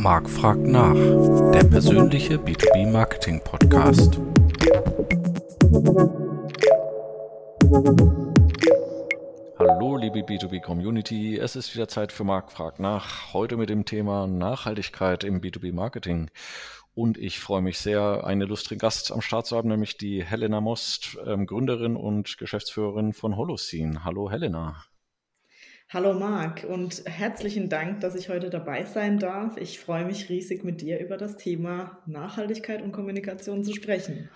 Marc fragt nach, der persönliche B2B Marketing Podcast. Hallo liebe B2B Community, es ist wieder Zeit für Marc fragt nach, heute mit dem Thema Nachhaltigkeit im B2B Marketing. Und ich freue mich sehr, einen illustren Gast am Start zu haben, nämlich die Helena Most, ähm, Gründerin und Geschäftsführerin von Holocene. Hallo Helena. Hallo Marc und herzlichen Dank, dass ich heute dabei sein darf. Ich freue mich riesig mit dir über das Thema Nachhaltigkeit und Kommunikation zu sprechen.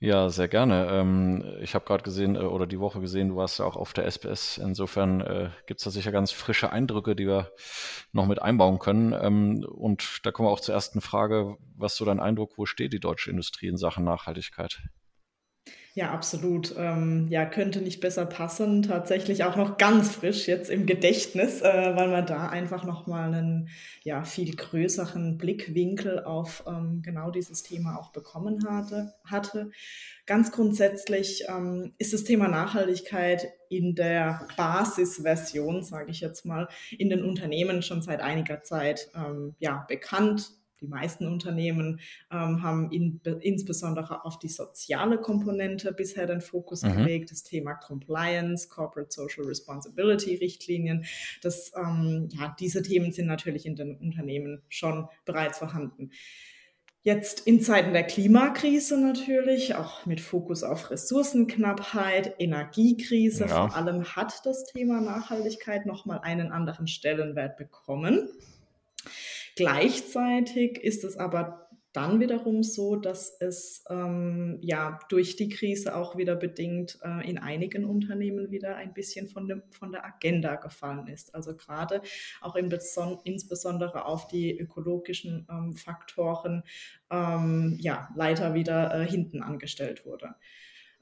Ja, sehr gerne. Ähm, ich habe gerade gesehen äh, oder die Woche gesehen, du warst ja auch auf der SPS. Insofern äh, gibt es da sicher ganz frische Eindrücke, die wir noch mit einbauen können. Ähm, und da kommen wir auch zur ersten Frage. Was ist so dein Eindruck, wo steht die deutsche Industrie in Sachen Nachhaltigkeit? Ja, absolut. Ähm, ja, könnte nicht besser passen. Tatsächlich auch noch ganz frisch jetzt im Gedächtnis, äh, weil man da einfach nochmal einen ja, viel größeren Blickwinkel auf ähm, genau dieses Thema auch bekommen hatte. hatte. Ganz grundsätzlich ähm, ist das Thema Nachhaltigkeit in der Basisversion, sage ich jetzt mal, in den Unternehmen schon seit einiger Zeit ähm, ja, bekannt die meisten Unternehmen ähm, haben in, insbesondere auf die soziale Komponente bisher den Fokus mhm. gelegt, das Thema Compliance, Corporate Social Responsibility Richtlinien. Das, ähm, ja, diese Themen sind natürlich in den Unternehmen schon bereits vorhanden. Jetzt in Zeiten der Klimakrise natürlich, auch mit Fokus auf Ressourcenknappheit, Energiekrise, ja. vor allem hat das Thema Nachhaltigkeit nochmal einen anderen Stellenwert bekommen. Gleichzeitig ist es aber dann wiederum so, dass es ähm, ja durch die Krise auch wieder bedingt äh, in einigen Unternehmen wieder ein bisschen von, dem, von der Agenda gefallen ist. Also gerade auch in insbesondere auf die ökologischen ähm, Faktoren ähm, ja leider wieder äh, hinten angestellt wurde.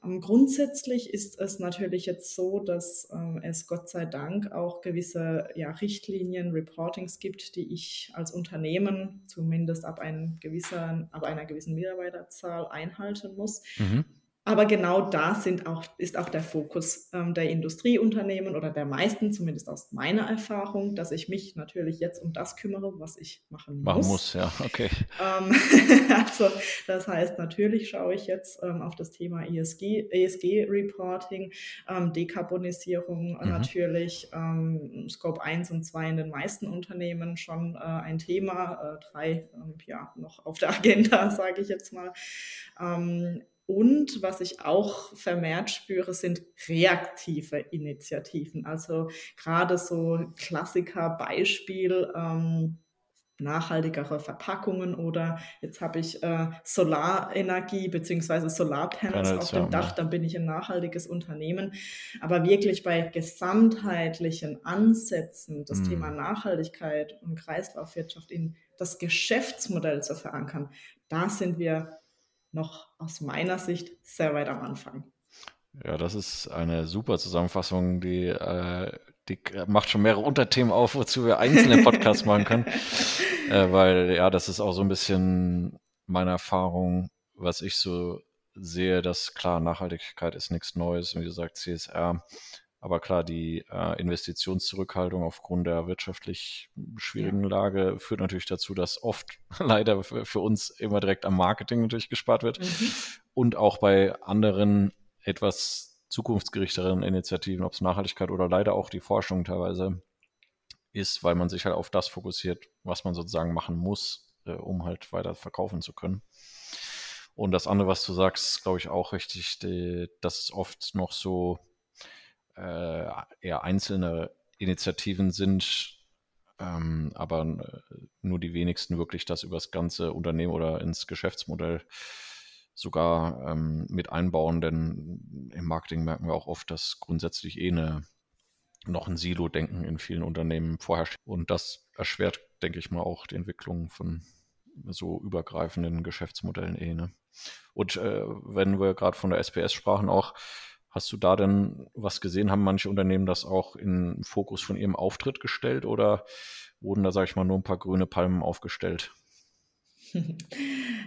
Ähm, grundsätzlich ist es natürlich jetzt so, dass ähm, es Gott sei Dank auch gewisse ja, Richtlinien, Reportings gibt, die ich als Unternehmen zumindest ab, gewissen, ab einer gewissen Mitarbeiterzahl einhalten muss. Mhm. Aber genau da sind auch, ist auch der Fokus ähm, der Industrieunternehmen oder der meisten, zumindest aus meiner Erfahrung, dass ich mich natürlich jetzt um das kümmere, was ich machen muss. Machen muss, ja, okay. Ähm, also das heißt, natürlich schaue ich jetzt ähm, auf das Thema ESG, ESG-Reporting, ähm, Dekarbonisierung mhm. natürlich, ähm, Scope 1 und 2 in den meisten Unternehmen schon äh, ein Thema, äh, drei ähm, ja noch auf der Agenda, sage ich jetzt mal. Und was ich auch vermehrt spüre, sind reaktive Initiativen. Also gerade so Klassiker, Beispiel, ähm, nachhaltigere Verpackungen oder jetzt habe ich äh, Solarenergie bzw. Solarpanels Panels, auf dem Dach, dann bin ich ein nachhaltiges Unternehmen. Aber wirklich bei gesamtheitlichen Ansätzen, das mm. Thema Nachhaltigkeit und Kreislaufwirtschaft in das Geschäftsmodell zu verankern, da sind wir noch aus meiner Sicht sehr weit am Anfang. Ja, das ist eine super Zusammenfassung, die, äh, die macht schon mehrere Unterthemen auf, wozu wir einzelne Podcasts machen können. Äh, weil ja, das ist auch so ein bisschen meine Erfahrung, was ich so sehe, dass klar, Nachhaltigkeit ist nichts Neues, wie gesagt, CSR aber klar, die äh, Investitionszurückhaltung aufgrund der wirtschaftlich schwierigen ja. Lage führt natürlich dazu, dass oft leider für, uns immer direkt am Marketing natürlich gespart wird mhm. und auch bei anderen etwas zukunftsgerichteren Initiativen, ob es Nachhaltigkeit oder leider auch die Forschung teilweise ist, weil man sich halt auf das fokussiert, was man sozusagen machen muss, äh, um halt weiter verkaufen zu können. Und das andere, was du sagst, glaube ich auch richtig, die, dass es oft noch so äh, eher einzelne Initiativen sind, ähm, aber äh, nur die wenigsten wirklich das über das ganze Unternehmen oder ins Geschäftsmodell sogar ähm, mit einbauen, denn im Marketing merken wir auch oft, dass grundsätzlich eh eine, noch ein Silo-Denken in vielen Unternehmen vorherrscht. Und das erschwert, denke ich mal, auch die Entwicklung von so übergreifenden Geschäftsmodellen eh. Ne? Und äh, wenn wir gerade von der SPS sprachen, auch Hast du da denn was gesehen? Haben manche Unternehmen das auch in Fokus von ihrem Auftritt gestellt oder wurden da, sage ich mal, nur ein paar grüne Palmen aufgestellt?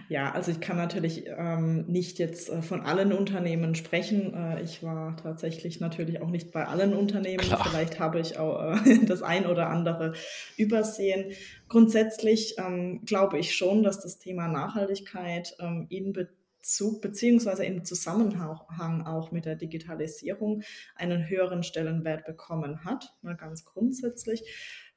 Ja, also ich kann natürlich ähm, nicht jetzt äh, von allen Unternehmen sprechen. Äh, ich war tatsächlich natürlich auch nicht bei allen Unternehmen. Klar. Vielleicht habe ich auch äh, das ein oder andere übersehen. Grundsätzlich ähm, glaube ich schon, dass das Thema Nachhaltigkeit ähm, in Bezug beziehungsweise im Zusammenhang auch mit der Digitalisierung einen höheren Stellenwert bekommen hat, mal ganz grundsätzlich.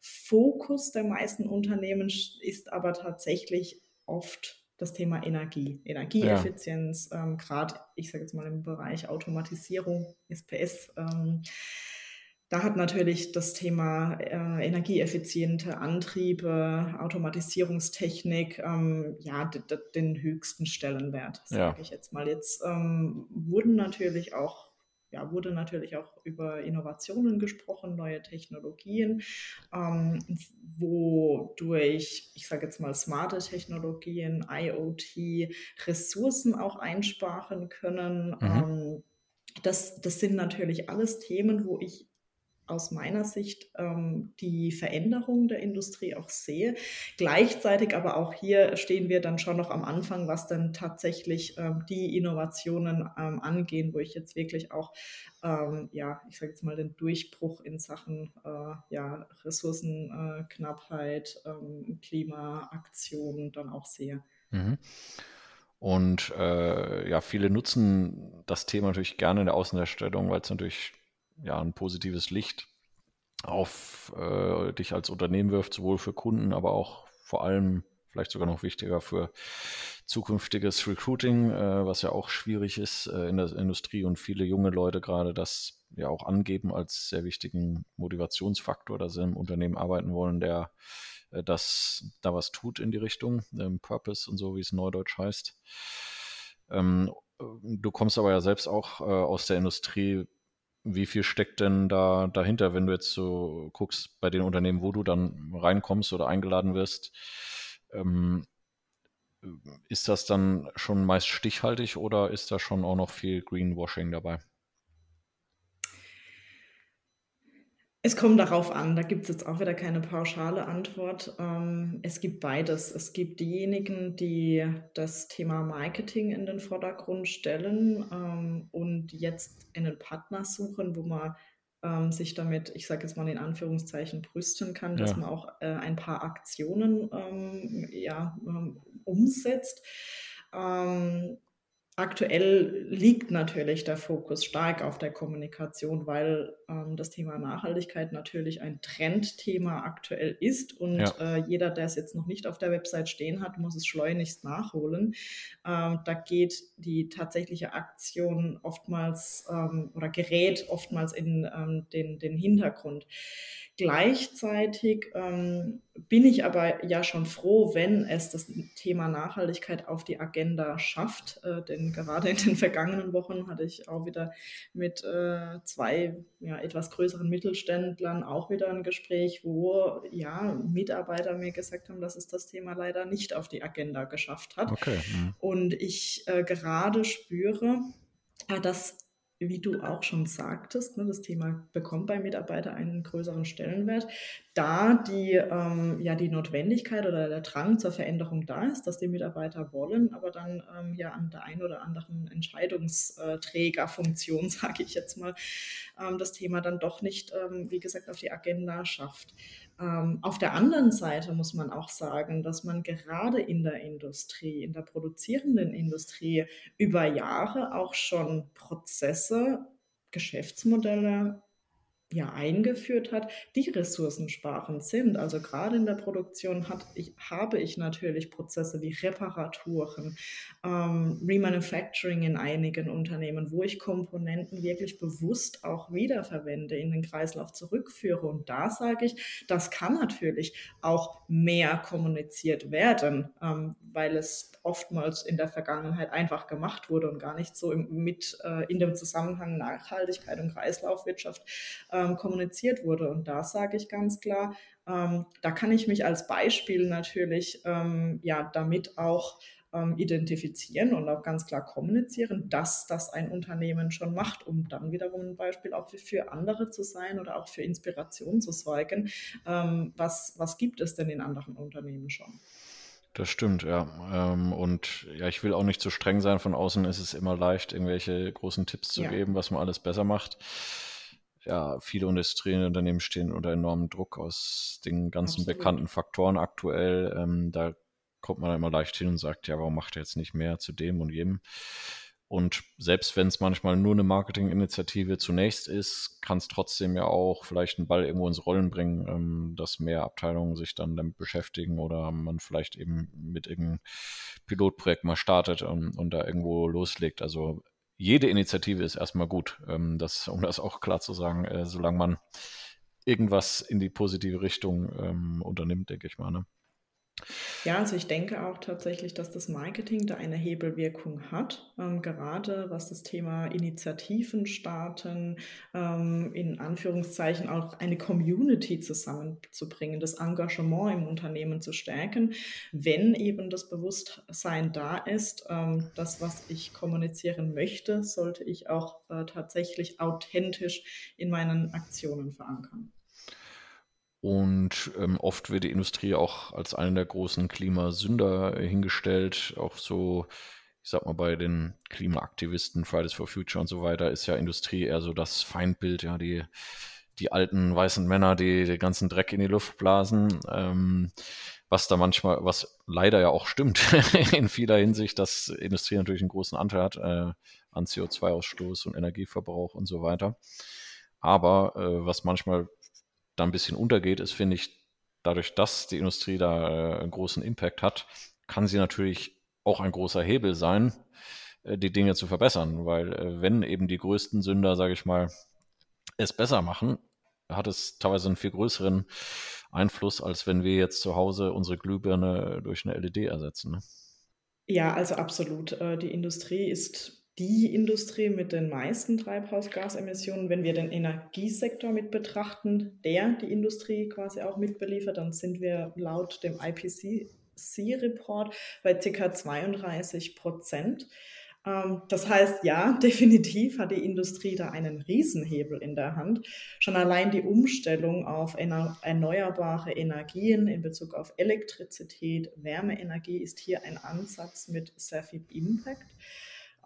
Fokus der meisten Unternehmen ist aber tatsächlich oft das Thema Energie, Energieeffizienz, ja. ähm, gerade, ich sage jetzt mal im Bereich Automatisierung, SPS. Ähm, da hat natürlich das Thema äh, energieeffiziente Antriebe, Automatisierungstechnik, ähm, ja, den höchsten Stellenwert, sage ja. ich jetzt mal. Jetzt ähm, wurden natürlich auch ja, wurde natürlich auch über Innovationen gesprochen, neue Technologien, ähm, wodurch, ich sage jetzt mal, smarte Technologien, IoT, Ressourcen auch einsparen können. Mhm. Ähm, das, das sind natürlich alles Themen, wo ich aus meiner Sicht ähm, die Veränderung der Industrie auch sehe. Gleichzeitig aber auch hier stehen wir dann schon noch am Anfang, was dann tatsächlich ähm, die Innovationen ähm, angehen, wo ich jetzt wirklich auch, ähm, ja, ich sage jetzt mal den Durchbruch in Sachen äh, ja, Ressourcenknappheit, äh, Klimaaktionen dann auch sehe. Mhm. Und äh, ja, viele nutzen das Thema natürlich gerne in der Außendarstellung, weil es natürlich ja, ein positives Licht auf äh, dich als Unternehmen wirft, sowohl für Kunden, aber auch vor allem vielleicht sogar noch wichtiger für zukünftiges Recruiting, äh, was ja auch schwierig ist äh, in der Industrie und viele junge Leute gerade das ja auch angeben als sehr wichtigen Motivationsfaktor, dass sie im Unternehmen arbeiten wollen, der äh, das da was tut in die Richtung, ähm, Purpose und so, wie es neudeutsch heißt. Ähm, du kommst aber ja selbst auch äh, aus der Industrie. Wie viel steckt denn da dahinter, wenn du jetzt so guckst bei den Unternehmen, wo du dann reinkommst oder eingeladen wirst? Ähm, ist das dann schon meist stichhaltig oder ist da schon auch noch viel Greenwashing dabei? Es kommt darauf an, da gibt es jetzt auch wieder keine pauschale Antwort. Ähm, es gibt beides. Es gibt diejenigen, die das Thema Marketing in den Vordergrund stellen ähm, und jetzt einen Partner suchen, wo man ähm, sich damit, ich sage jetzt mal in Anführungszeichen, brüsten kann, dass ja. man auch äh, ein paar Aktionen ja, umsetzt. Aktuell liegt natürlich der Fokus stark auf der Kommunikation, weil ähm, das Thema Nachhaltigkeit natürlich ein Trendthema aktuell ist und ja. äh, jeder, der es jetzt noch nicht auf der Website stehen hat, muss es schleunigst nachholen. Ähm, da geht die tatsächliche Aktion oftmals ähm, oder gerät oftmals in ähm, den, den Hintergrund. Gleichzeitig ähm, bin ich aber ja schon froh, wenn es das Thema Nachhaltigkeit auf die Agenda schafft. Äh, denn gerade in den vergangenen Wochen hatte ich auch wieder mit äh, zwei ja, etwas größeren Mittelständlern auch wieder ein Gespräch, wo ja Mitarbeiter mir gesagt haben, dass es das Thema leider nicht auf die Agenda geschafft hat. Okay. Mhm. Und ich äh, gerade spüre, äh, dass wie du auch schon sagtest, ne, das Thema bekommt bei Mitarbeitern einen größeren Stellenwert, da die, ähm, ja, die Notwendigkeit oder der Drang zur Veränderung da ist, dass die Mitarbeiter wollen, aber dann ähm, ja an der einen oder anderen Entscheidungsträgerfunktion, sage ich jetzt mal, ähm, das Thema dann doch nicht, ähm, wie gesagt, auf die Agenda schafft. Ähm, auf der anderen Seite muss man auch sagen, dass man gerade in der Industrie, in der produzierenden Industrie über Jahre auch schon Prozesse, Geschäftsmodelle ja eingeführt hat, die ressourcensparend sind. Also gerade in der Produktion hat, ich, habe ich natürlich Prozesse wie Reparaturen, ähm, Remanufacturing in einigen Unternehmen, wo ich Komponenten wirklich bewusst auch wiederverwende, in den Kreislauf zurückführe. Und da sage ich, das kann natürlich auch mehr kommuniziert werden, ähm, weil es oftmals in der Vergangenheit einfach gemacht wurde und gar nicht so im, mit äh, in dem Zusammenhang Nachhaltigkeit und Kreislaufwirtschaft ähm, kommuniziert wurde. Und da sage ich ganz klar, ähm, da kann ich mich als Beispiel natürlich ähm, ja damit auch ähm, identifizieren und auch ganz klar kommunizieren, dass das ein Unternehmen schon macht, um dann wiederum ein Beispiel auch für, für andere zu sein oder auch für Inspiration zu sorgen. Ähm, was, was gibt es denn in anderen Unternehmen schon? Das stimmt, ja. Ähm, und ja, ich will auch nicht zu streng sein. Von außen ist es immer leicht, irgendwelche großen Tipps zu Ja. geben, was man alles besser macht. Ja, viele Industrieunternehmen stehen unter enormem Druck aus den ganzen Absolut. bekannten Faktoren aktuell. Ähm, da kommt man immer leicht hin und sagt, ja, warum macht er jetzt nicht mehr zu dem und jedem? Und selbst wenn es manchmal nur eine Marketinginitiative zunächst ist, kann es trotzdem ja auch vielleicht einen Ball irgendwo ins Rollen bringen, ähm, dass mehr Abteilungen sich dann damit beschäftigen oder man vielleicht eben mit irgendeinem Pilotprojekt mal startet und, und da irgendwo loslegt. Also jede Initiative ist erstmal gut, ähm, das, um das auch klar zu sagen, äh, solange man irgendwas in die positive Richtung ähm, unternimmt, denke ich mal. Ne? Ja, also ich denke auch tatsächlich, dass das Marketing da eine Hebelwirkung hat, ähm, gerade was das Thema Initiativen starten, ähm, in Anführungszeichen auch eine Community zusammenzubringen, das Engagement im Unternehmen zu stärken, wenn eben das Bewusstsein da ist, ähm, das, was ich kommunizieren möchte, sollte ich auch äh, tatsächlich authentisch in meinen Aktionen verankern. Und ähm, oft wird die Industrie auch als einer der großen Klimasünder äh, hingestellt. Auch so, ich sag mal, bei den Klimaaktivisten, Fridays for Future und so weiter, ist ja Industrie eher so das Feindbild, ja, die, die alten weißen Männer, die den ganzen Dreck in die Luft blasen. Ähm, was da manchmal, was leider ja auch stimmt in vieler Hinsicht, dass Industrie natürlich einen großen Anteil hat äh, an CO2-Ausstoß und Energieverbrauch und so weiter. Aber äh, was manchmal da ein bisschen untergeht, ist, finde ich, dadurch, dass die Industrie da äh, einen großen Impact hat, kann sie natürlich auch ein großer Hebel sein, äh, die Dinge zu verbessern. Weil äh, wenn eben die größten Sünder, sage ich mal, es besser machen, hat es teilweise einen viel größeren Einfluss, als wenn wir jetzt zu Hause unsere Glühbirne durch eine LED ersetzen. Ne? Ja, also absolut. Die Industrie ist die Industrie mit den meisten Treibhausgasemissionen. Wenn wir den Energiesektor mit betrachten, der die Industrie quasi auch mitbeliefert, dann sind wir laut dem IPCC-Report bei ca. 32 Prozent. Ähm, das heißt, ja, definitiv hat die Industrie da einen Riesenhebel in der Hand. Schon allein die Umstellung auf erneuerbare Energien in Bezug auf Elektrizität, Wärmeenergie ist hier ein Ansatz mit sehr viel Impact.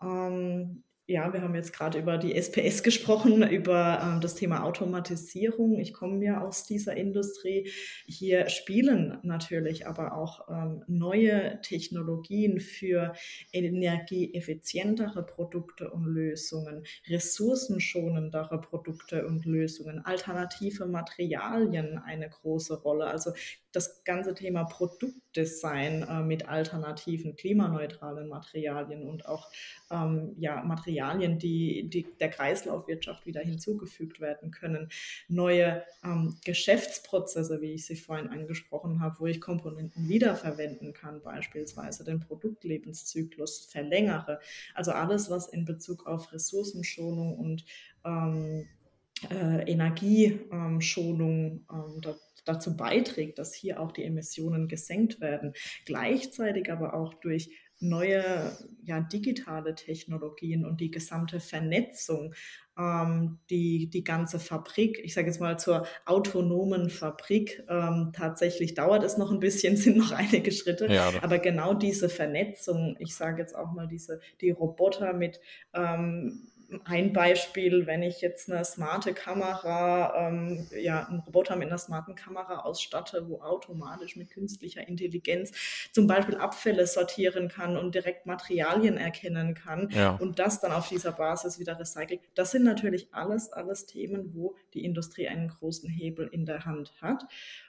Ähm, ja, wir haben jetzt gerade über die SPS gesprochen, über ähm, das Thema Automatisierung. Ich komme ja aus dieser Industrie. Hier spielen natürlich aber auch ähm, neue Technologien für energieeffizientere Produkte und Lösungen, ressourcenschonendere Produkte und Lösungen, alternative Materialien eine große Rolle. Also das ganze Thema Produktdesign äh, mit alternativen, klimaneutralen Materialien und auch ähm, ja, Materialien, die, die der Kreislaufwirtschaft wieder hinzugefügt werden können. Neue ähm, Geschäftsprozesse, wie ich sie vorhin angesprochen habe, wo ich Komponenten wiederverwenden kann, beispielsweise den Produktlebenszyklus verlängere. Also alles, was in Bezug auf Ressourcenschonung und ähm, äh, Energieschonung ähm, dazu beiträgt, dass hier auch die Emissionen gesenkt werden. Gleichzeitig aber auch durch neue ja, digitale Technologien und die gesamte Vernetzung, ähm, die, die ganze Fabrik, ich sage jetzt mal zur autonomen Fabrik, ähm, tatsächlich dauert es noch ein bisschen, sind noch einige Schritte, ja, aber genau diese Vernetzung, ich sage jetzt auch mal diese, die Roboter mit ähm, ein Beispiel, wenn ich jetzt eine smarte Kamera, ähm, ja, einen Roboter mit einer smarten Kamera ausstatte, wo automatisch mit künstlicher Intelligenz zum Beispiel Abfälle sortieren kann und direkt Materialien erkennen kann ja. und das dann auf dieser Basis wieder recycelt. Das sind natürlich alles, alles Themen, wo die Industrie einen großen Hebel in der Hand hat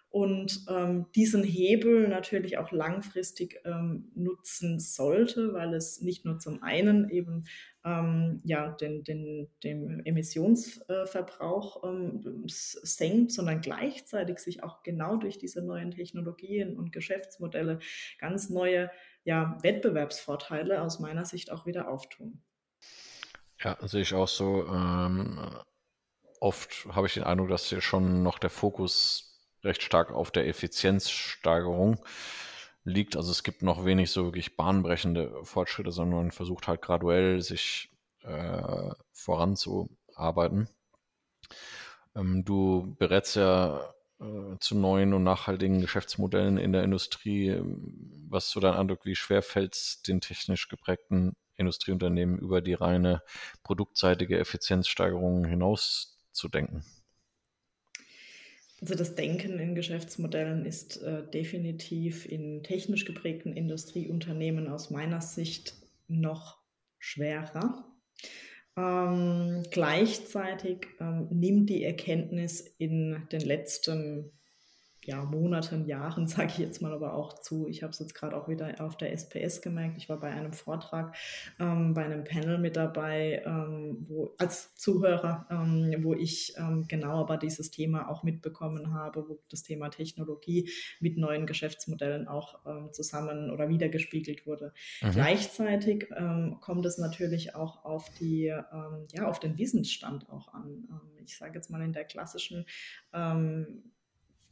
und ähm, diesen Hebel natürlich auch langfristig ähm, nutzen sollte, weil es nicht nur zum einen eben ähm, ja, den, den, den Emissionsverbrauch ähm, senkt, sondern gleichzeitig sich auch genau durch diese neuen Technologien und Geschäftsmodelle ganz neue ja, Wettbewerbsvorteile aus meiner Sicht auch wieder auftun. Ja, sehe ich auch so. Ähm, oft habe ich den Eindruck, dass hier schon noch der Fokus recht stark auf der Effizienzsteigerung liegt. Also es gibt noch wenig so wirklich bahnbrechende Fortschritte, sondern man versucht halt graduell sich äh, voranzuarbeiten. Ähm, du berätst ja äh, zu neuen und nachhaltigen Geschäftsmodellen in der Industrie. Was ist so dein Eindruck, wie schwer fällt es den technisch geprägten Industrieunternehmen über die reine produktseitige Effizienzsteigerung hinaus zu denken? Also das Denken in Geschäftsmodellen ist äh, definitiv in technisch geprägten Industrieunternehmen aus meiner Sicht noch schwerer. Ähm, gleichzeitig ähm, nimmt die Erkenntnis in den letzten ja, Monaten, Jahren, sage ich jetzt mal aber auch zu. Ich habe es jetzt gerade auch wieder auf der SPS gemerkt. Ich war bei einem Vortrag, ähm, bei einem Panel mit dabei, ähm, wo, als Zuhörer, ähm, wo ich ähm, genau aber dieses Thema auch mitbekommen habe, wo das Thema Technologie mit neuen Geschäftsmodellen auch ähm, zusammen oder wiedergespiegelt wurde. Mhm. Gleichzeitig ähm, kommt es natürlich auch auf die, ja, auf den Wissensstand auch an. ich sage jetzt mal in der klassischen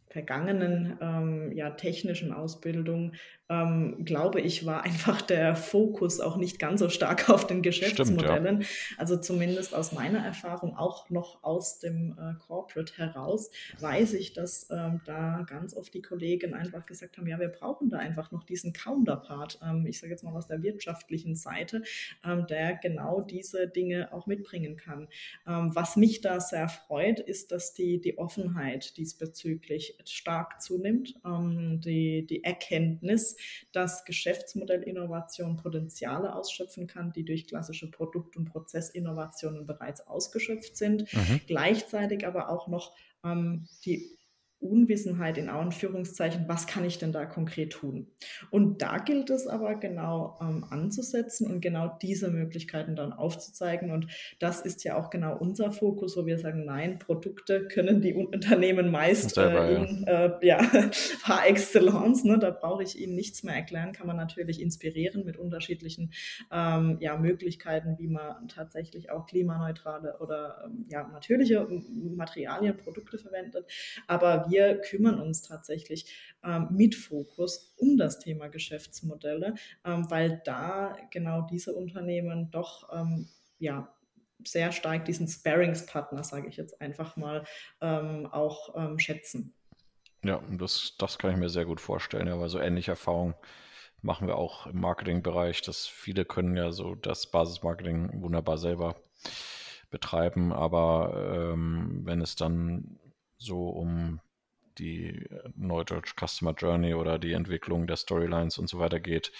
vergangenen ähm, ja, technischen Ausbildung ähm, glaube ich, war einfach der Fokus auch nicht ganz so stark auf den Geschäftsmodellen. Stimmt, ja. Also zumindest aus meiner Erfahrung, auch noch aus dem äh, Corporate heraus, weiß ich, dass ähm, da ganz oft die Kollegen einfach gesagt haben, ja, wir brauchen da einfach noch diesen Counterpart, ähm, ich sage jetzt mal aus der wirtschaftlichen Seite, ähm, der genau diese Dinge auch mitbringen kann. Ähm, was mich da sehr freut, ist, dass die, die Offenheit diesbezüglich stark zunimmt, ähm, die, die Erkenntnis, dass Geschäftsmodellinnovation Potenziale ausschöpfen kann, die durch klassische Produkt- und Prozessinnovationen bereits ausgeschöpft sind. Mhm. Gleichzeitig aber auch noch ähm, die Unwissenheit in Anführungszeichen, was kann ich denn da konkret tun? Und da gilt es aber genau ähm, anzusetzen und genau diese Möglichkeiten dann aufzuzeigen. Und das ist ja auch genau unser Fokus, wo wir sagen, nein, Produkte können die Unternehmen meist selber, äh, in, ja. Äh, ja, par excellence, ne, da brauche ich Ihnen nichts mehr erklären, kann man natürlich inspirieren mit unterschiedlichen ähm, ja, Möglichkeiten, wie man tatsächlich auch klimaneutrale oder ähm, ja, natürliche Materialien, Produkte verwendet. Aber wir wir kümmern uns tatsächlich ähm, mit Fokus um das Thema Geschäftsmodelle, ähm, weil da genau diese Unternehmen doch ähm, ja, sehr stark diesen Sparingspartner, sage ich jetzt einfach mal, ähm, auch ähm, schätzen. Ja, das, das kann ich mir sehr gut vorstellen, ja, weil so ähnliche Erfahrungen machen wir auch im Marketingbereich, dass viele können ja so das Basismarketing wunderbar selber betreiben, aber ähm, wenn es dann so um die äh, Neudeutsch Customer Journey oder die Entwicklung der Storylines und so weiter geht,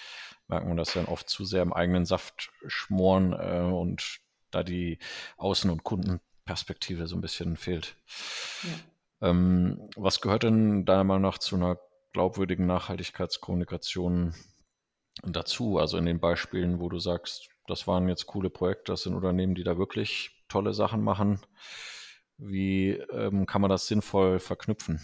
merkt man, dass dann oft zu sehr im eigenen Saft schmoren äh, und da die Außen- und Kundenperspektive so ein bisschen fehlt. Ja. Ähm, was gehört denn deiner Meinung nach zu einer glaubwürdigen Nachhaltigkeitskommunikation dazu? Also in den Beispielen, wo du sagst, das waren jetzt coole Projekte, das sind Unternehmen, die da wirklich tolle Sachen machen. Wie ähm, kann man das sinnvoll verknüpfen?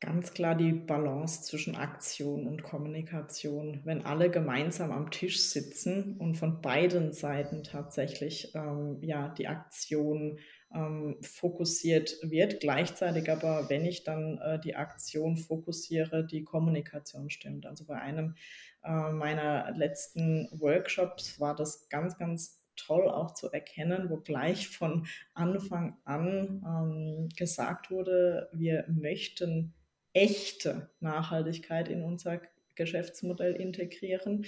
Ganz klar die Balance zwischen Aktion und Kommunikation. Wenn alle gemeinsam am Tisch sitzen und von beiden Seiten tatsächlich ähm, ja, die Aktion ähm, fokussiert wird, gleichzeitig aber, wenn ich dann äh, die Aktion fokussiere, die Kommunikation stimmt. Also bei einem äh, meiner letzten Workshops war das ganz, ganz toll auch zu erkennen, wo gleich von Anfang an ähm, gesagt wurde, wir möchten echte Nachhaltigkeit in unser Geschäftsmodell integrieren.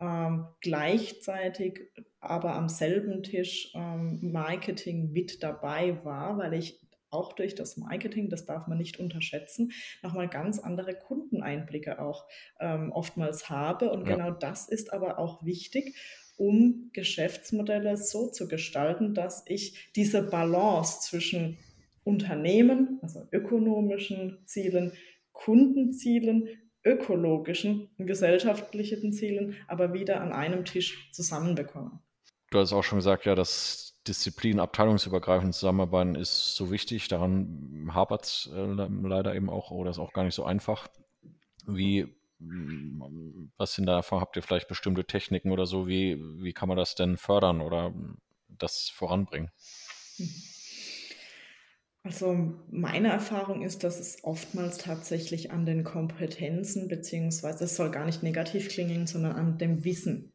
Ähm, gleichzeitig aber am selben Tisch ähm, Marketing mit dabei war, weil ich auch durch das Marketing, das darf man nicht unterschätzen, nochmal ganz andere Kundeneinblicke auch ähm, oftmals habe. Und ja. genau das ist aber auch wichtig, um Geschäftsmodelle so zu gestalten, dass ich diese Balance zwischen Unternehmen, also ökonomischen Zielen, Kundenzielen, ökologischen und gesellschaftlichen Zielen, aber wieder an einem Tisch zusammenbekommen. Du hast auch schon gesagt, ja, dass Disziplin abteilungsübergreifend zusammenarbeiten ist so wichtig. Daran hapert es äh, leider eben auch, oder ist auch gar nicht so einfach. Wie, was sind da Erfahrungen? Habt ihr vielleicht bestimmte Techniken oder so? Wie, wie kann man das denn fördern oder das voranbringen? Mhm. Also meine Erfahrung ist, dass es oftmals tatsächlich an den Kompetenzen, beziehungsweise es soll gar nicht negativ klingen, sondern an dem Wissen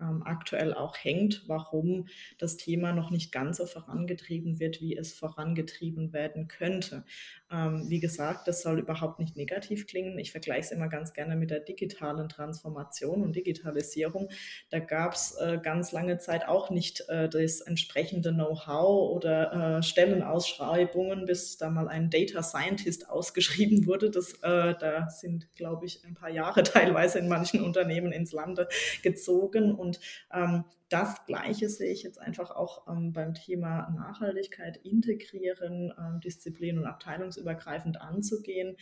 ähm, aktuell auch hängt, warum das Thema noch nicht ganz so vorangetrieben wird, wie es vorangetrieben werden könnte. Ähm, wie gesagt, das soll überhaupt nicht negativ klingen. Ich vergleiche es immer ganz gerne mit der digitalen Transformation und Digitalisierung. Da gab es äh, ganz lange Zeit auch nicht äh, das entsprechende Know-how oder äh, Stellenausschreibungen, bis da mal ein Data Scientist ausgeschrieben wurde. Das, äh, da sind, glaube ich, ein paar Jahre teilweise in manchen Unternehmen ins Lande gezogen. Und ähm, das Gleiche sehe ich jetzt einfach auch ähm, beim Thema Nachhaltigkeit integrieren, ähm, disziplin- und abteilungsübergreifend anzugehen,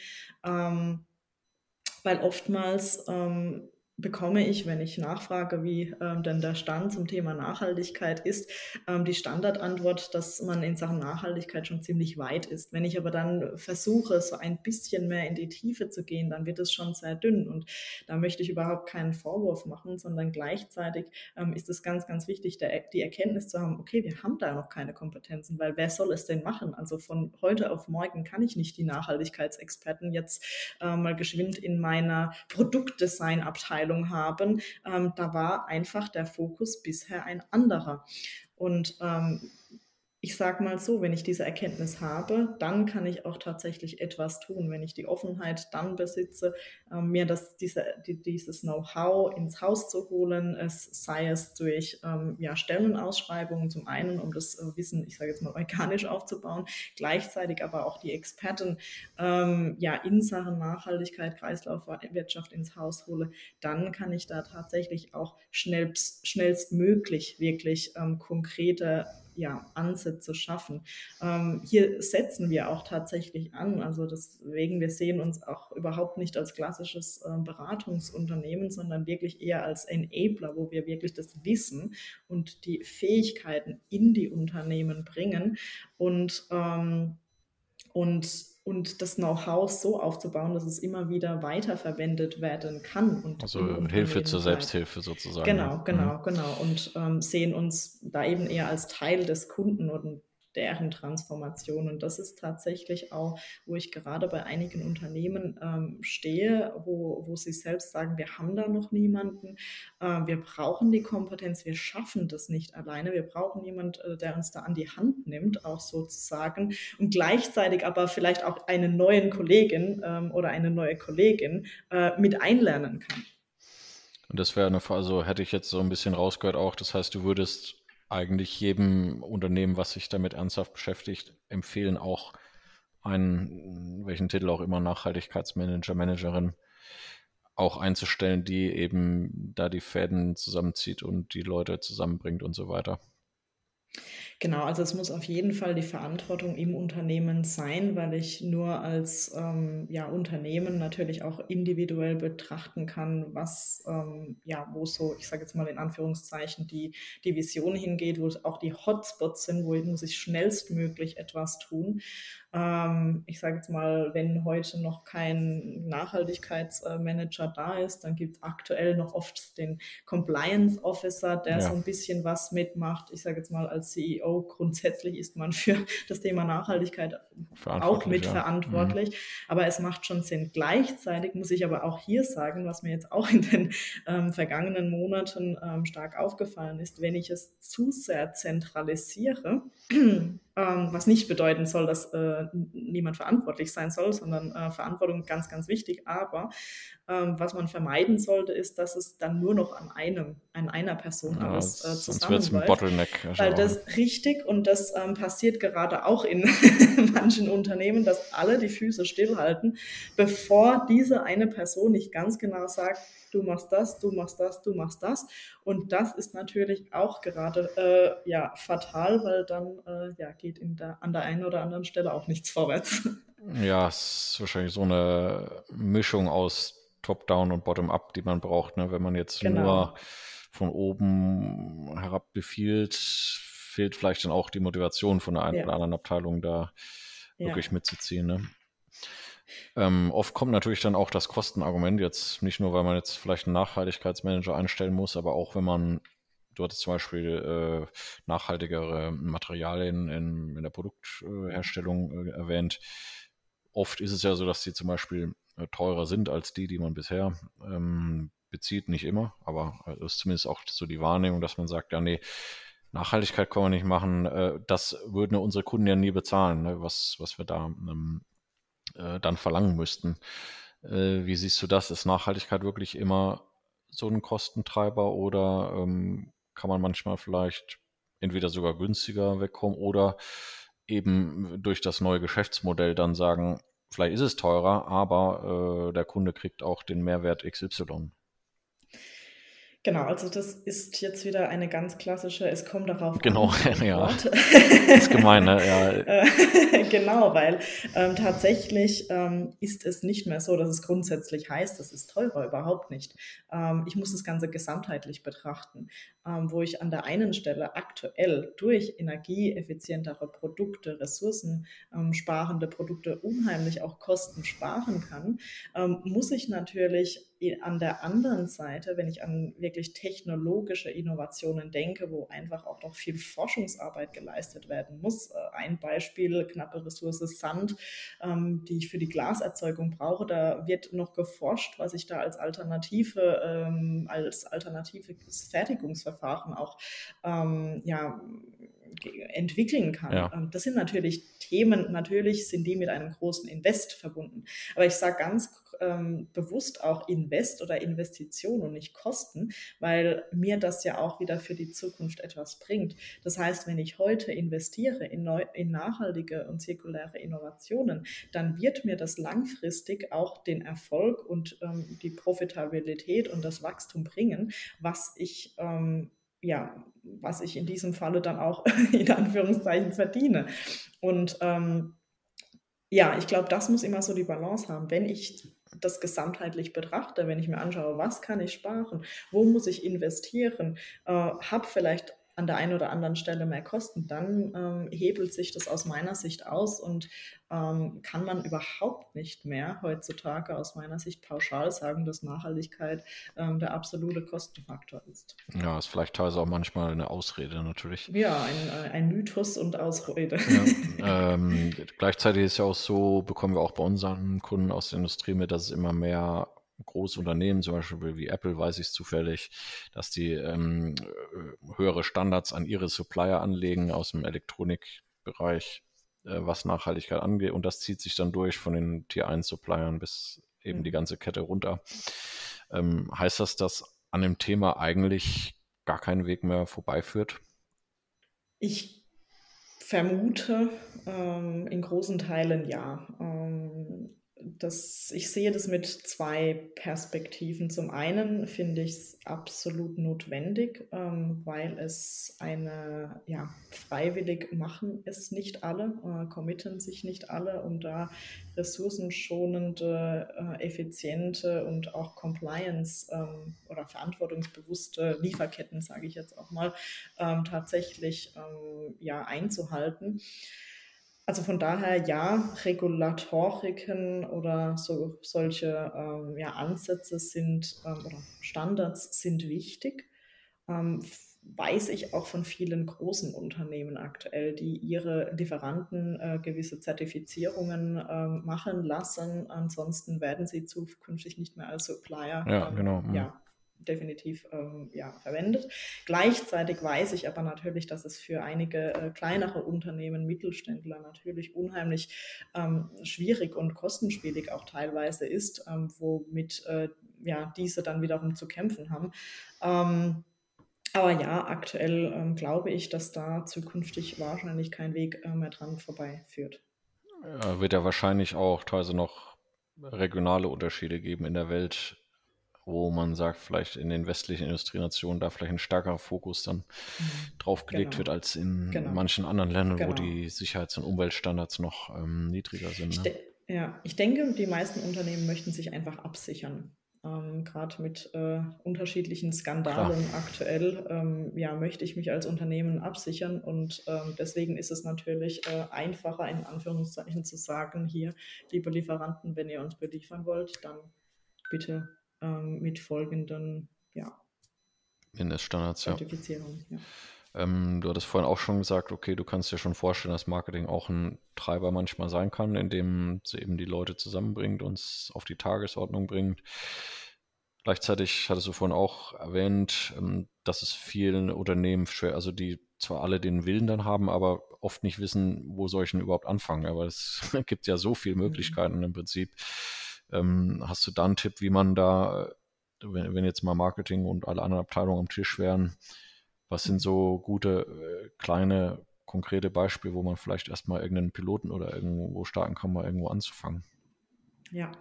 ähm, weil oftmals ähm, bekomme ich, wenn ich nachfrage, wie ähm, denn der Stand zum Thema Nachhaltigkeit ist, ähm, die Standardantwort, dass man in Sachen Nachhaltigkeit schon ziemlich weit ist. Wenn ich aber dann versuche, so ein bisschen mehr in die Tiefe zu gehen, dann wird es schon sehr dünn. Und da möchte ich überhaupt keinen Vorwurf machen, sondern gleichzeitig ähm, ist es ganz, ganz wichtig, der, die Erkenntnis zu haben, okay, wir haben da noch keine Kompetenzen, weil wer soll es denn machen? Also von heute auf morgen kann ich nicht die Nachhaltigkeitsexperten jetzt äh, mal geschwind in meiner Produktdesign-Abteilung Abteilung haben, ähm, da war einfach der Fokus bisher ein anderer. Und ähm, ich sage mal so, wenn ich diese Erkenntnis habe, dann kann ich auch tatsächlich etwas tun. Wenn ich die Offenheit dann besitze, äh, mir das, diese, die, dieses Know-how ins Haus zu holen, es sei es durch ähm, ja, Stellenausschreibungen zum einen, um das äh, Wissen, ich sage jetzt mal, organisch aufzubauen, gleichzeitig aber auch die Experten ähm, ja, in Sachen Nachhaltigkeit, Kreislaufwirtschaft ins Haus hole, dann kann ich da tatsächlich auch schnell, schnellstmöglich wirklich ähm, konkrete ja, Ansätze schaffen. Ähm, hier setzen wir auch tatsächlich an. Also deswegen, wir sehen uns auch überhaupt nicht als klassisches äh, Beratungsunternehmen, sondern wirklich eher als Enabler, wo wir wirklich das Wissen und die Fähigkeiten in die Unternehmen bringen und, ähm, und und das Know-how so aufzubauen, dass es immer wieder weiterverwendet werden kann. Und also Hilfe zur Selbsthilfe sozusagen. Genau, genau, mhm. genau. Und ähm, sehen uns da eben eher als Teil des Kunden und deren Transformation. Und das ist tatsächlich auch, wo ich gerade bei einigen Unternehmen ähm, stehe, wo, wo sie selbst sagen, wir haben da noch niemanden, äh, wir brauchen die Kompetenz, wir schaffen das nicht alleine, wir brauchen jemanden, äh, der uns da an die Hand nimmt, auch sozusagen, und gleichzeitig aber vielleicht auch eine neue Kollegin ähm, oder eine neue Kollegin äh, mit einlernen kann. Und das wäre eine, also hätte ich jetzt so ein bisschen rausgehört auch, das heißt, du würdest eigentlich jedem Unternehmen, was sich damit ernsthaft beschäftigt, empfehlen, auch einen, welchen Titel auch immer, Nachhaltigkeitsmanager, Managerin, auch einzustellen, die eben da die Fäden zusammenzieht und die Leute zusammenbringt und so weiter. Genau, also es muss auf jeden Fall die Verantwortung im Unternehmen sein, weil ich nur als ähm, ja, Unternehmen natürlich auch individuell betrachten kann, was ähm, ja, wo so, ich sage jetzt mal in Anführungszeichen, die, die Vision hingeht, wo auch die Hotspots sind, wo muss ich schnellstmöglich etwas tun. Ähm, ich sage jetzt mal, wenn heute noch kein Nachhaltigkeitsmanager da ist, dann gibt es aktuell noch oft den Compliance Officer, der ja. so ein bisschen was mitmacht. Ich sage jetzt mal als CEO, grundsätzlich ist man für das Thema Nachhaltigkeit auch mitverantwortlich. Ja. Mhm. Aber es macht schon Sinn. Gleichzeitig muss ich aber auch hier sagen, was mir jetzt auch in den ähm, vergangenen Monaten ähm, stark aufgefallen ist, wenn ich es zu sehr zentralisiere, ähm, was nicht bedeuten soll, dass äh, niemand verantwortlich sein soll, sondern äh, Verantwortung ganz, ganz wichtig. Aber ähm, was man vermeiden sollte, ist, dass es dann nur noch an einem, an einer Person ja, alles äh, zusammenläuft. Weil das richtig und das ähm, passiert gerade auch in manchen Unternehmen, dass alle die Füße stillhalten, bevor diese eine Person nicht ganz genau sagt, du machst das, du machst das, du machst das. Und das ist natürlich auch gerade äh, ja, fatal, weil dann äh, ja, geht in der, an der einen oder anderen Stelle auch nichts vorwärts. Ja, es ist wahrscheinlich so eine Mischung aus Top-Down und Bottom-Up, die man braucht. Ne? Wenn man jetzt genau. nur von oben herab befiehlt, fehlt vielleicht dann auch die Motivation von der einen ja. oder anderen Abteilung da ja. wirklich mitzuziehen. Ne? Ähm, oft kommt natürlich dann auch das Kostenargument, jetzt nicht nur, weil man jetzt vielleicht einen Nachhaltigkeitsmanager einstellen muss, aber auch wenn man, du hattest zum Beispiel äh, nachhaltigere Materialien in, in der Produktherstellung äh, erwähnt. Oft ist es ja so, dass die zum Beispiel äh, teurer sind als die, die man bisher ähm, bezieht, nicht immer, aber es ist zumindest auch so die Wahrnehmung, dass man sagt, ja, nee, Nachhaltigkeit können wir nicht machen, äh, das würden unsere Kunden ja nie bezahlen, ne, was, was wir da ähm, äh, dann verlangen müssten. Äh, wie siehst du das? Ist Nachhaltigkeit wirklich immer so ein Kostentreiber oder ähm, kann man manchmal vielleicht entweder sogar günstiger wegkommen oder eben durch das neue Geschäftsmodell dann sagen, vielleicht ist es teurer, aber äh, der Kunde kriegt auch den Mehrwert XY. Genau, also das ist jetzt wieder eine ganz klassische, es kommt darauf genau, an. ja. das ist gemein, ne? Ja. Äh, genau, weil ähm, tatsächlich ähm, ist es nicht mehr so, dass es grundsätzlich heißt, das ist teurer, überhaupt nicht. Ähm, ich muss das Ganze gesamtheitlich betrachten, ähm, wo ich an der einen Stelle aktuell durch energieeffizientere Produkte, ressourcensparende Produkte unheimlich auch Kosten sparen kann, ähm, muss ich natürlich an der anderen Seite, wenn ich an wirklich technologische Innovationen denke, wo einfach auch noch viel Forschungsarbeit geleistet werden muss. Äh, ein Beispiel, knappe Ressource Sand, ähm, die ich für die Glaserzeugung brauche. Da wird noch geforscht, was ich da als Alternative, ähm, als alternatives Fertigungsverfahren auch ähm, ja, entwickeln kann. Ja. Das sind natürlich Themen, natürlich sind die mit einem großen Invest verbunden. Aber ich sage ganz ähm, bewusst auch Invest oder Investition und nicht Kosten, weil mir das ja auch wieder für die Zukunft etwas bringt. Das heißt, wenn ich heute investiere in, neu, in nachhaltige und zirkuläre Innovationen, dann wird mir das langfristig auch den Erfolg und ähm, die Profitabilität und das Wachstum bringen, was ich ähm, ja, was ich in diesem Falle dann auch in Anführungszeichen verdiene. Und ähm, ja, ich glaube, das muss immer so die Balance haben. Wenn ich das gesamtheitlich betrachte, wenn ich mir anschaue, was kann ich sparen, wo muss ich investieren, äh, habe vielleicht an der einen oder anderen Stelle mehr Kosten, dann ähm, hebelt sich das aus meiner Sicht aus und ähm, kann man überhaupt nicht mehr heutzutage aus meiner Sicht pauschal sagen, dass Nachhaltigkeit ähm, der absolute Kostenfaktor ist. Ja, ist vielleicht teilweise auch manchmal eine Ausrede natürlich. Ja, ein, äh, ein Mythos und Ausrede. Ja, ähm, gleichzeitig ist ja auch so, bekommen wir auch bei unseren Kunden aus der Industrie mit, dass es immer mehr große Unternehmen, zum Beispiel wie Apple, weiß ich es zufällig, dass die ähm, höhere Standards an ihre Supplier anlegen aus dem Elektronikbereich, äh, was Nachhaltigkeit angeht. Und das zieht sich dann durch von den Tier 1-Suppliern bis eben die mhm. ganze Kette runter. Ähm, heißt das, dass an dem Thema eigentlich gar kein Weg mehr vorbeiführt? Ich vermute ähm, in großen Teilen ja. Ähm, das, ich sehe das mit zwei Perspektiven. Zum einen finde ich es absolut notwendig, ähm, weil es eine, ja, freiwillig machen es nicht alle, äh, committen sich nicht alle, um da ressourcenschonende, äh, effiziente und auch compliance ähm, oder verantwortungsbewusste Lieferketten, sage ich jetzt auch mal, ähm, tatsächlich ähm, ja, einzuhalten. Also von daher ja, Regulatoriken oder so, solche ähm, ja, Ansätze sind ähm, oder Standards sind wichtig. Ähm, weiß ich auch von vielen großen Unternehmen aktuell, die ihre Lieferanten äh, gewisse Zertifizierungen ähm, machen lassen. Ansonsten werden sie zukünftig nicht mehr als Supplier ja, ähm, genau, ja definitiv ähm, ja, verwendet. Gleichzeitig weiß ich aber natürlich, dass es für einige äh, kleinere Unternehmen, Mittelständler natürlich unheimlich ähm, schwierig und kostenspielig auch teilweise ist, ähm, womit äh, ja, diese dann wiederum zu kämpfen haben. Ähm, aber ja, aktuell ähm, glaube ich, dass da zukünftig wahrscheinlich kein Weg äh, mehr dran vorbeiführt. Ja, wird ja wahrscheinlich auch teilweise noch regionale Unterschiede geben in der Welt, wo man sagt, vielleicht in den westlichen Industrienationen da vielleicht ein stärkerer Fokus dann mhm. drauf gelegt genau. wird als in genau. manchen anderen Ländern, genau. wo die Sicherheits- und Umweltstandards noch ähm, niedriger sind. Ne? Ich ja, ich denke, die meisten Unternehmen möchten sich einfach absichern. Ähm, Gerade mit äh, unterschiedlichen Skandalen Klar. aktuell, ähm, ja, möchte ich mich als Unternehmen absichern und ähm, deswegen ist es natürlich äh, einfacher, in Anführungszeichen zu sagen, hier, liebe Lieferanten, wenn ihr uns beliefern wollt, dann bitte ähm, mit folgenden ja, Mindeststandards, ja. ja. Ähm, du hattest vorhin auch schon gesagt, okay, du kannst dir schon vorstellen, dass Marketing auch ein Treiber manchmal sein kann, indem sie eben die Leute zusammenbringt, uns auf die Tagesordnung bringt. Gleichzeitig hattest du vorhin auch erwähnt, ähm, dass es vielen Unternehmen schwer, also die zwar alle den Willen dann haben, aber oft nicht wissen, wo soll ich denn überhaupt anfangen. Aber es gibt ja so viele mhm. Möglichkeiten im Prinzip. Ähm, hast du da einen Tipp, wie man da, wenn, wenn, jetzt mal Marketing und alle anderen Abteilungen am Tisch wären, was sind so gute äh, kleine konkrete Beispiele, wo man vielleicht erstmal irgendeinen Piloten oder irgendwo starten kann, mal irgendwo anzufangen? Ja,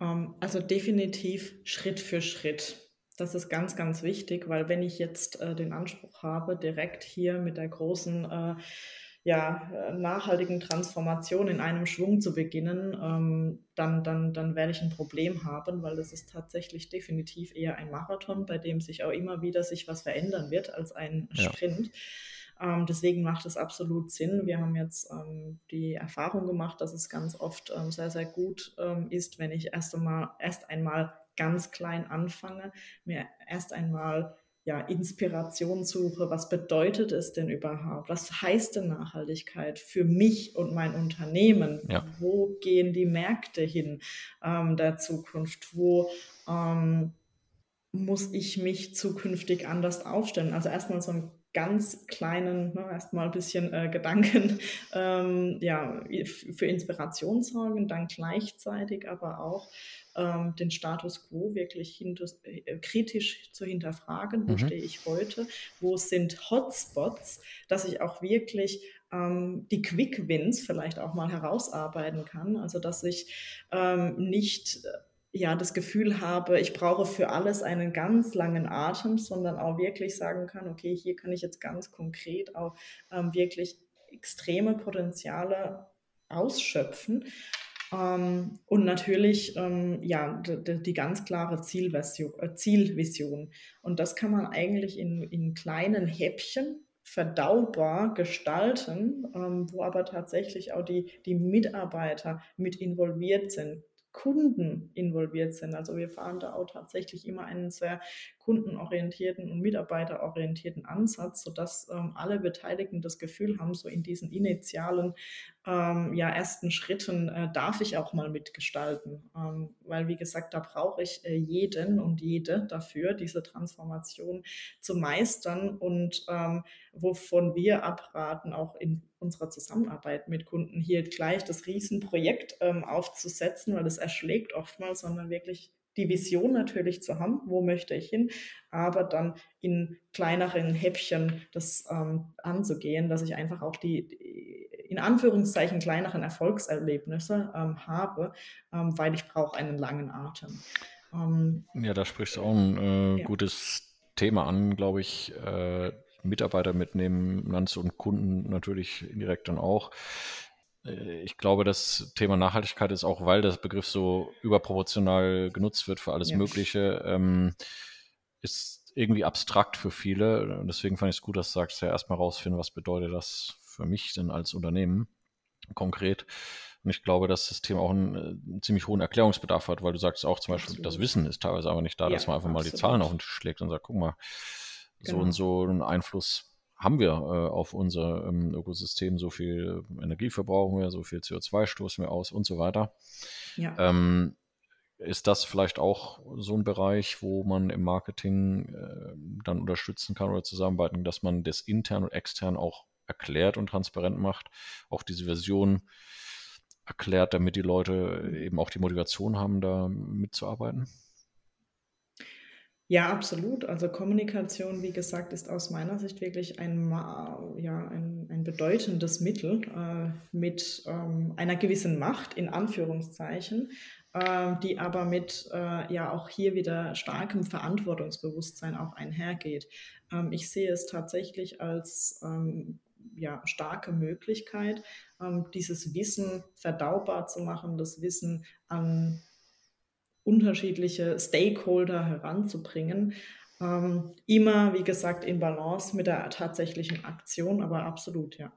ähm, also definitiv Schritt für Schritt. Das ist ganz, ganz wichtig, weil wenn ich jetzt äh, den Anspruch habe, direkt hier mit der großen äh, ja, äh, nachhaltigen Transformation in einem Schwung zu beginnen, ähm, dann, dann, dann werde ich ein Problem haben, weil es ist tatsächlich definitiv eher ein Marathon, bei dem sich auch immer wieder sich was verändern wird als ein Sprint. Ja. Ähm, deswegen macht es absolut Sinn. Wir haben jetzt ähm, die Erfahrung gemacht, dass es ganz oft ähm, sehr, sehr gut ähm, ist, wenn ich erst einmal, erst einmal ganz klein anfange, mir erst einmal ja, Inspiration suche, was bedeutet es denn überhaupt? Was heißt denn Nachhaltigkeit für mich und mein Unternehmen? Ja. Wo gehen die Märkte hin ähm, der Zukunft? Wo ähm, muss ich mich zukünftig anders aufstellen? Also erstmal so einen ganz kleinen, ne, erstmal ein bisschen äh, Gedanken ähm, ja, für Inspiration sorgen, dann gleichzeitig aber auch ähm, den Status quo wirklich äh, kritisch zu hinterfragen. Wo mhm. stehe ich heute? Wo sind Hotspots, dass ich auch wirklich ähm, die Quick Wins vielleicht auch mal herausarbeiten kann. Also dass ich ähm, nicht äh, ja das Gefühl habe, ich brauche für alles einen ganz langen Atem, sondern auch wirklich sagen kann, okay, hier kann ich jetzt ganz konkret auch ähm, wirklich extreme Potenziale ausschöpfen. Ähm, und natürlich ähm, ja, die, ganz klare Zielversion, äh, Zielvision. Und das kann man eigentlich in, in kleinen Häppchen verdaubar gestalten, ähm, wo aber tatsächlich auch die, die Mitarbeiter mit involviert sind. Kunden involviert sind. Also wir fahren da auch tatsächlich immer einen sehr kundenorientierten und mitarbeiterorientierten Ansatz, sodass ähm, alle Beteiligten das Gefühl haben, so in diesen initialen ähm, ja, ersten Schritten äh, darf ich auch mal mitgestalten. Ähm, weil, wie gesagt, da brauche ich äh, jeden und jede dafür, diese Transformation zu meistern und ähm, wovon wir abraten, auch in unserer Zusammenarbeit mit Kunden hier gleich das Riesenprojekt ähm, aufzusetzen, weil das erschlägt oftmals, sondern wirklich die Vision natürlich zu haben, wo möchte ich hin, aber dann in kleineren Häppchen das ähm, anzugehen, dass ich einfach auch die, die in Anführungszeichen kleineren Erfolgserlebnisse ähm, habe, ähm, weil ich brauche einen langen Atem. Ähm, ja, da sprichst du auch ein äh, ja. gutes Thema an, glaube ich. Äh, Mitarbeiter mitnehmen, Lands und Kunden natürlich indirekt dann auch. Äh, ich glaube, das Thema Nachhaltigkeit ist auch, weil das Begriff so überproportional genutzt wird für alles ja. Mögliche, ähm, ist irgendwie abstrakt für viele. Und deswegen fand ich es gut, dass du sagst, ja erstmal rausfinden, was bedeutet das für mich denn als Unternehmen konkret. Und ich glaube, dass das Thema auch einen, einen äh, ziemlich hohen Erklärungsbedarf hat, weil du sagst auch zum Beispiel, absolut. das Wissen ist teilweise aber nicht da, ja, dass man einfach absolut. mal die Zahlen auf den Tisch schlägt und sagt, guck mal, genau. so und so einen Einfluss haben wir äh, auf unser ähm, Ökosystem, so viel Energie verbrauchen wir, so viel CO2 stoßen wir aus und so weiter. Ja. Ähm, ist das vielleicht auch so ein Bereich, wo man im Marketing äh, dann unterstützen kann oder zusammenarbeiten, dass man das intern und extern auch erklärt und transparent macht, auch diese Version erklärt, damit die Leute eben auch die Motivation haben, da mitzuarbeiten? Ja, absolut. Also Kommunikation, wie gesagt, ist aus meiner Sicht wirklich ein, ja, ein, ein bedeutendes Mittel äh, mit ähm, einer gewissen Macht, in Anführungszeichen, äh, die aber mit äh, ja auch hier wieder starkem Verantwortungsbewusstsein auch einhergeht. Ähm, ich sehe es tatsächlich als ähm, ja, starke Möglichkeit, ähm, dieses Wissen verdaubar zu machen, das Wissen an unterschiedliche Stakeholder heranzubringen. Ähm, immer, wie gesagt, in Balance mit der tatsächlichen Aktion, aber absolut, ja.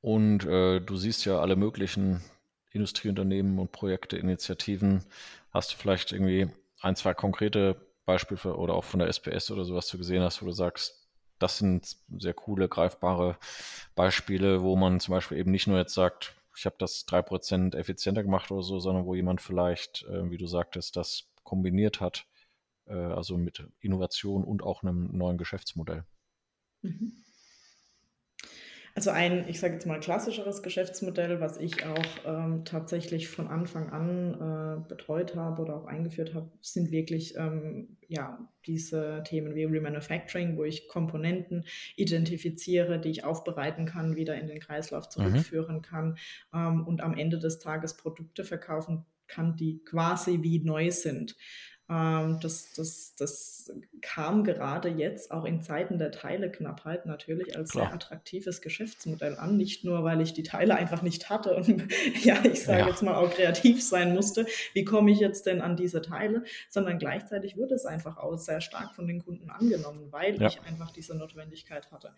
Und äh, du siehst ja alle möglichen Industrieunternehmen und Projekte, Initiativen. Hast du vielleicht irgendwie ein, zwei konkrete Beispiele oder auch von der SPS oder sowas du gesehen hast, wo du sagst, das sind sehr coole, greifbare Beispiele, wo man zum Beispiel eben nicht nur jetzt sagt, ich habe das 3% effizienter gemacht oder so, sondern wo jemand vielleicht, äh, wie du sagtest, das kombiniert hat, äh, also mit Innovation und auch einem neuen Geschäftsmodell. Mhm. Also ein, ich sage jetzt mal, klassischeres Geschäftsmodell, was ich auch ähm, tatsächlich von Anfang an äh, betreut habe oder auch eingeführt habe, sind wirklich ähm, ja, diese Themen wie Remanufacturing, wo ich Komponenten identifiziere, die ich aufbereiten kann, wieder in den Kreislauf mhm. zurückführen mhm. kann ähm, und am Ende des Tages Produkte verkaufen kann, die quasi wie neu sind. Ähm, das, das, das kam gerade jetzt auch in Zeiten der Teileknappheit natürlich als Klar. sehr attraktives Geschäftsmodell an. Nicht nur, weil ich die Teile einfach nicht hatte und ja, ich sage ja. jetzt mal auch kreativ sein musste. Wie komme ich jetzt denn an diese Teile? Sondern gleichzeitig wurde es einfach auch sehr stark von den Kunden angenommen, weil ja. ich einfach diese Notwendigkeit hatte.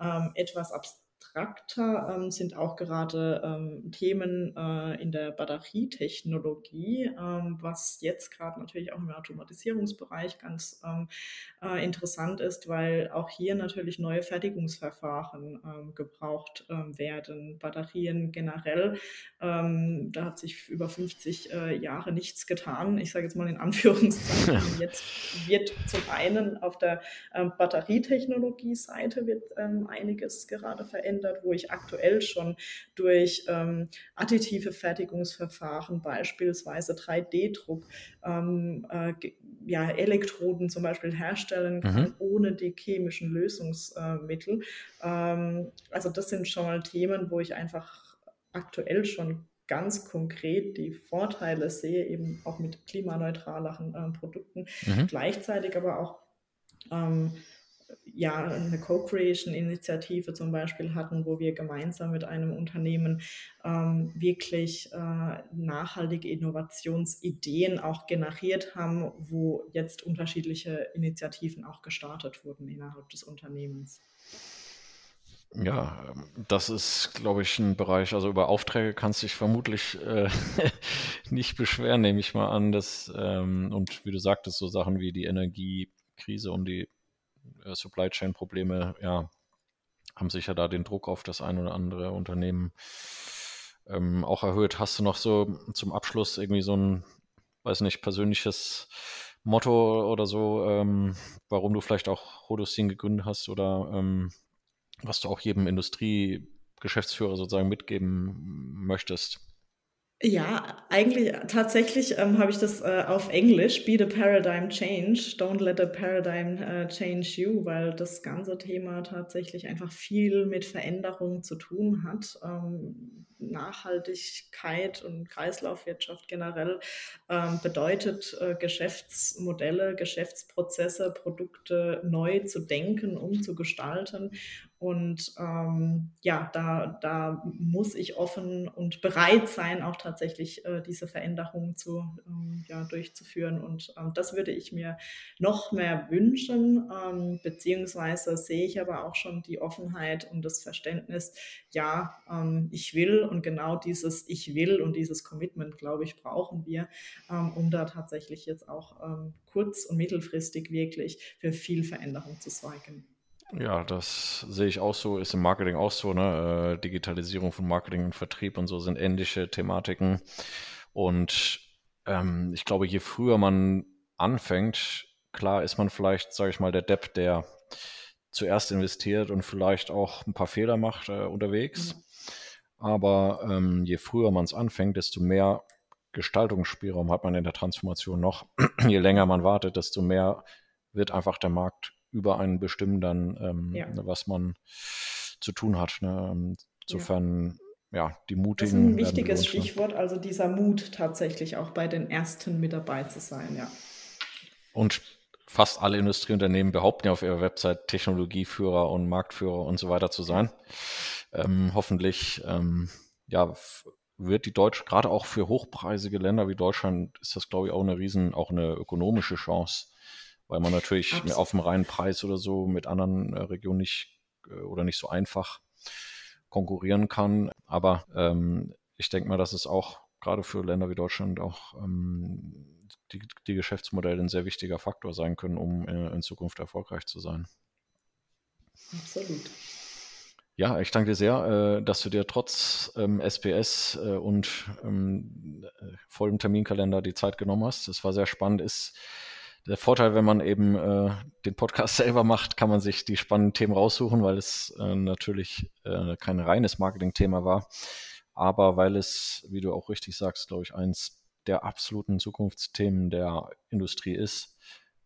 Ähm, etwas abstrakt abstrakter ähm, sind auch gerade ähm, Themen äh, in der Batterietechnologie, ähm, was jetzt gerade natürlich auch im Automatisierungsbereich ganz ähm, äh, interessant ist, weil auch hier natürlich neue Fertigungsverfahren ähm, gebraucht ähm, werden. Batterien generell, da hat sich über 50 äh, Jahre nichts getan. Ich sage jetzt mal in Anführungszeichen. jetzt wird zum einen auf der Batterietechnologie-Seite wird einiges gerade verändert verändert, wo ich aktuell schon durch ähm, additive Fertigungsverfahren, beispielsweise 3D-Druck, ähm, äh, ja, Elektroden zum Beispiel herstellen kann, mhm. ohne die chemischen Lösungsmittel. Ähm, also das sind schon mal Themen, wo ich einfach aktuell schon ganz konkret die Vorteile sehe, eben auch mit klimaneutraleren äh, Produkten, mhm. gleichzeitig aber auch ähm, ja eine Co-Creation-Initiative zum Beispiel hatten, wo wir gemeinsam mit einem Unternehmen ähm, wirklich äh, nachhaltige Innovationsideen auch generiert haben, wo jetzt unterschiedliche Initiativen auch gestartet wurden innerhalb des Unternehmens. Ja, das ist, glaube ich, ein Bereich, also über Aufträge kannst du dich vermutlich äh, nicht beschweren, nehme ich mal an. Dass, ähm, und wie du sagtest, so Sachen wie die Energiekrise und die Supply Chain Probleme, ja, haben sicher da den Druck auf das ein oder andere Unternehmen ähm, auch erhöht. Hast du noch so zum Abschluss irgendwie so ein, weiß nicht, persönliches Motto oder so, ähm, warum du vielleicht auch Hodosyn gegründet hast oder ähm, was du auch jedem Industriegeschäftsführer sozusagen mitgeben möchtest? Ja, eigentlich tatsächlich ähm, habe ich das äh, auf Englisch, Be the Paradigm Change, Don't let the Paradigm äh, change you, weil das ganze Thema tatsächlich einfach viel mit Veränderung zu tun hat. Ähm, Nachhaltigkeit und Kreislaufwirtschaft generell ähm, bedeutet, äh, Geschäftsmodelle, Geschäftsprozesse, Produkte neu zu denken, umzugestalten. Und ähm, ja, da, da muss ich offen und bereit sein, auch tatsächlich äh, diese Veränderungen zu, ähm, ja, durchzuführen. Und ähm, das würde ich mir noch mehr wünschen, ähm, beziehungsweise sehe ich aber auch schon die Offenheit und das Verständnis, ja, ähm, ich will und genau dieses Ich will und dieses Commitment, glaube ich, brauchen wir, ähm, um da tatsächlich jetzt auch kurz- und mittelfristig wirklich für viel Veränderung zu sorgen. Ja, das sehe ich auch so, ist im Marketing auch so, ne? Äh, Digitalisierung von Marketing und Vertrieb und so sind ähnliche Thematiken. Und ähm, ich glaube, je früher man anfängt, klar ist man vielleicht, sage ich mal, der Depp, der zuerst investiert und vielleicht auch ein paar Fehler macht äh, unterwegs. Mhm. Aber ähm, je früher man es anfängt, desto mehr Gestaltungsspielraum hat man in der Transformation noch. je länger man wartet, desto mehr wird einfach der Markt über einen bestimmen dann, ähm, ja. was man zu tun hat. Ne? Insofern, ja. ja. die mutigen. Das ist ein wichtiges Stichwort, also dieser Mut tatsächlich auch bei den ersten mit dabei zu sein, ja. Und fast alle Industrieunternehmen behaupten ja auf ihrer Website Technologieführer und Marktführer und so weiter zu sein. Ähm, hoffentlich, ähm, ja, wird die Deutsche, gerade auch für hochpreisige Länder wie Deutschland, ist das, glaube ich, auch eine riesen, auch eine ökonomische Chance, weil man natürlich Absolut. auf dem reinen Preis oder so mit anderen äh, Regionen nicht äh, oder nicht so einfach konkurrieren kann. Aber ähm, ich denke mal, dass es auch gerade für Länder wie Deutschland auch ähm, die, die, Geschäftsmodelle ein sehr wichtiger Faktor sein können, um in, in Zukunft erfolgreich zu sein. Absolut. Ja, ich danke dir sehr, äh, dass du dir trotz ähm, SPS äh, und ähm, vollem Terminkalender die Zeit genommen hast. Das war sehr spannend. Ist der Vorteil, wenn man eben äh, den Podcast selber macht, kann man sich die spannenden Themen raussuchen, weil es äh, natürlich äh, kein reines Marketing-Thema war, aber weil es, wie du auch richtig sagst, glaube ich, eins der absoluten Zukunftsthemen der Industrie ist,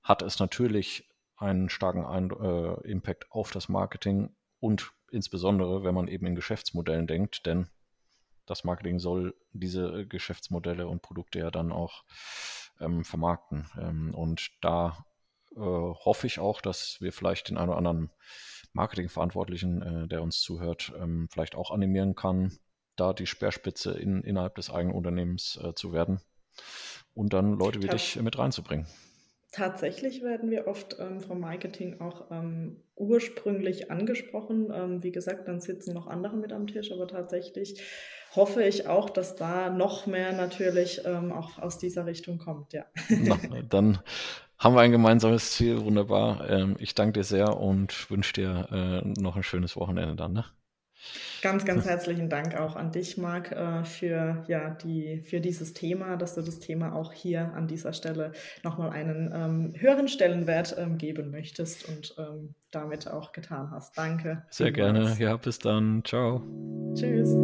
hat es natürlich einen starken Ein äh, Impact auf das Marketing und insbesondere, wenn man eben in Geschäftsmodellen denkt, denn das Marketing soll diese Geschäftsmodelle und Produkte ja dann auch ähm, vermarkten. Ähm, und da äh, hoffe ich auch, dass wir vielleicht den einen oder anderen Marketingverantwortlichen, äh, der uns zuhört, ähm, vielleicht auch animieren kann, da die Speerspitze in, innerhalb des eigenen Unternehmens äh, zu werden und dann Leute wie dich mit reinzubringen. Tatsächlich werden wir oft ähm, vom Marketing auch ähm, ursprünglich angesprochen. Ähm, wie gesagt, dann sitzen noch andere mit am Tisch, aber tatsächlich hoffe ich auch, dass da noch mehr natürlich ähm, auch aus dieser Richtung kommt. Ja. Na, dann haben wir ein gemeinsames Ziel. Wunderbar. Ähm, ich danke dir sehr und wünsche dir äh, noch ein schönes Wochenende dann. Ne? Ganz, ganz herzlichen Dank auch an dich, Marc, äh, für, ja, die, für dieses Thema, dass du das Thema auch hier an dieser Stelle nochmal einen ähm, höheren Stellenwert ähm, geben möchtest und ähm, damit auch getan hast. Danke. Sehr gerne. Ja, bis dann. Ciao. Tschüss.